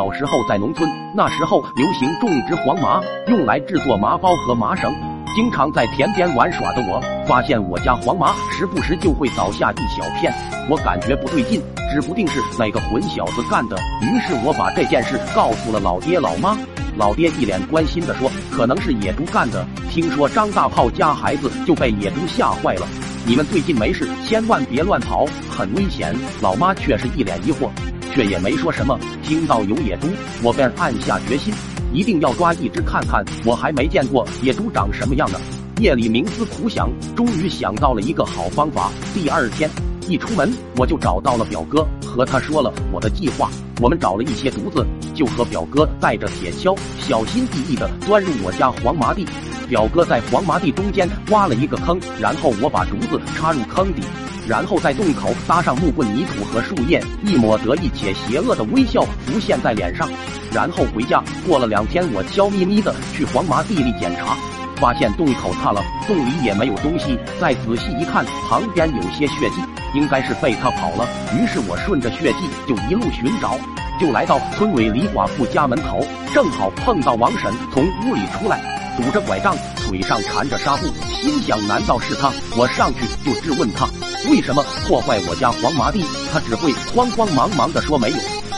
小时候在农村，那时候流行种植黄麻，用来制作麻包和麻绳。经常在田边玩耍的我，发现我家黄麻时不时就会倒下一小片，我感觉不对劲，指不定是哪个混小子干的。于是我把这件事告诉了老爹老妈。老爹一脸关心的说：“可能是野猪干的。听说张大炮家孩子就被野猪吓坏了。你们最近没事，千万别乱跑，很危险。”老妈却是一脸疑惑。却也没说什么。听到有野猪，我便暗下决心，一定要抓一只看看。我还没见过野猪长什么样呢。夜里冥思苦想，终于想到了一个好方法。第二天一出门，我就找到了表哥，和他说了我的计划。我们找了一些竹子，就和表哥带着铁锹，小心翼翼地钻入我家黄麻地。表哥在黄麻地中间挖了一个坑，然后我把竹子插入坑底。然后在洞口搭上木棍、泥土和树叶，一抹得意且邪恶的微笑浮现在脸上。然后回家。过了两天，我悄咪咪的去黄麻地里检查，发现洞口塌了，洞里也没有东西。再仔细一看，旁边有些血迹，应该是被他跑了。于是我顺着血迹就一路寻找，就来到村委李寡妇家门口，正好碰到王婶从屋里出来，拄着拐杖，腿上缠着纱布，心想：难道是他？我上去就质问他。为什么破坏我家黄麻地？他只会慌慌忙忙的说没有。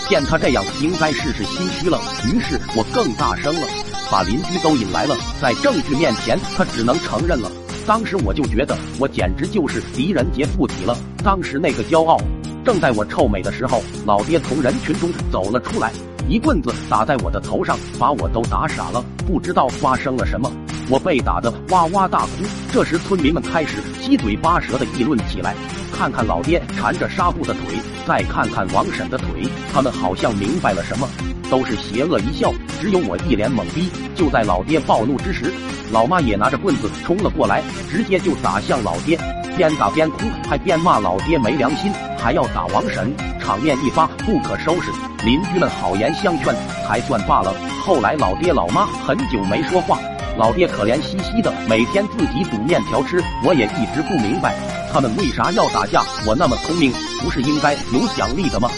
见他这样，应该是是心虚了。于是我更大声了，把邻居都引来了。在证据面前，他只能承认了。当时我就觉得我简直就是狄仁杰附体了。当时那个骄傲，正在我臭美的时候，老爹从人群中走了出来，一棍子打在我的头上，把我都打傻了，不知道发生了什么。我被打得哇哇大哭，这时村民们开始七嘴八舌的议论起来。看看老爹缠着纱布的腿，再看看王婶的腿，他们好像明白了什么，都是邪恶一笑。只有我一脸懵逼。就在老爹暴怒之时，老妈也拿着棍子冲了过来，直接就打向老爹，边打边哭，还边骂老爹没良心，还要打王婶，场面一发不可收拾。邻居们好言相劝，才算罢了。后来老爹老妈很久没说话。老爹可怜兮兮的，每天自己煮面条吃。我也一直不明白，他们为啥要打架。我那么聪明，不是应该有奖励的吗？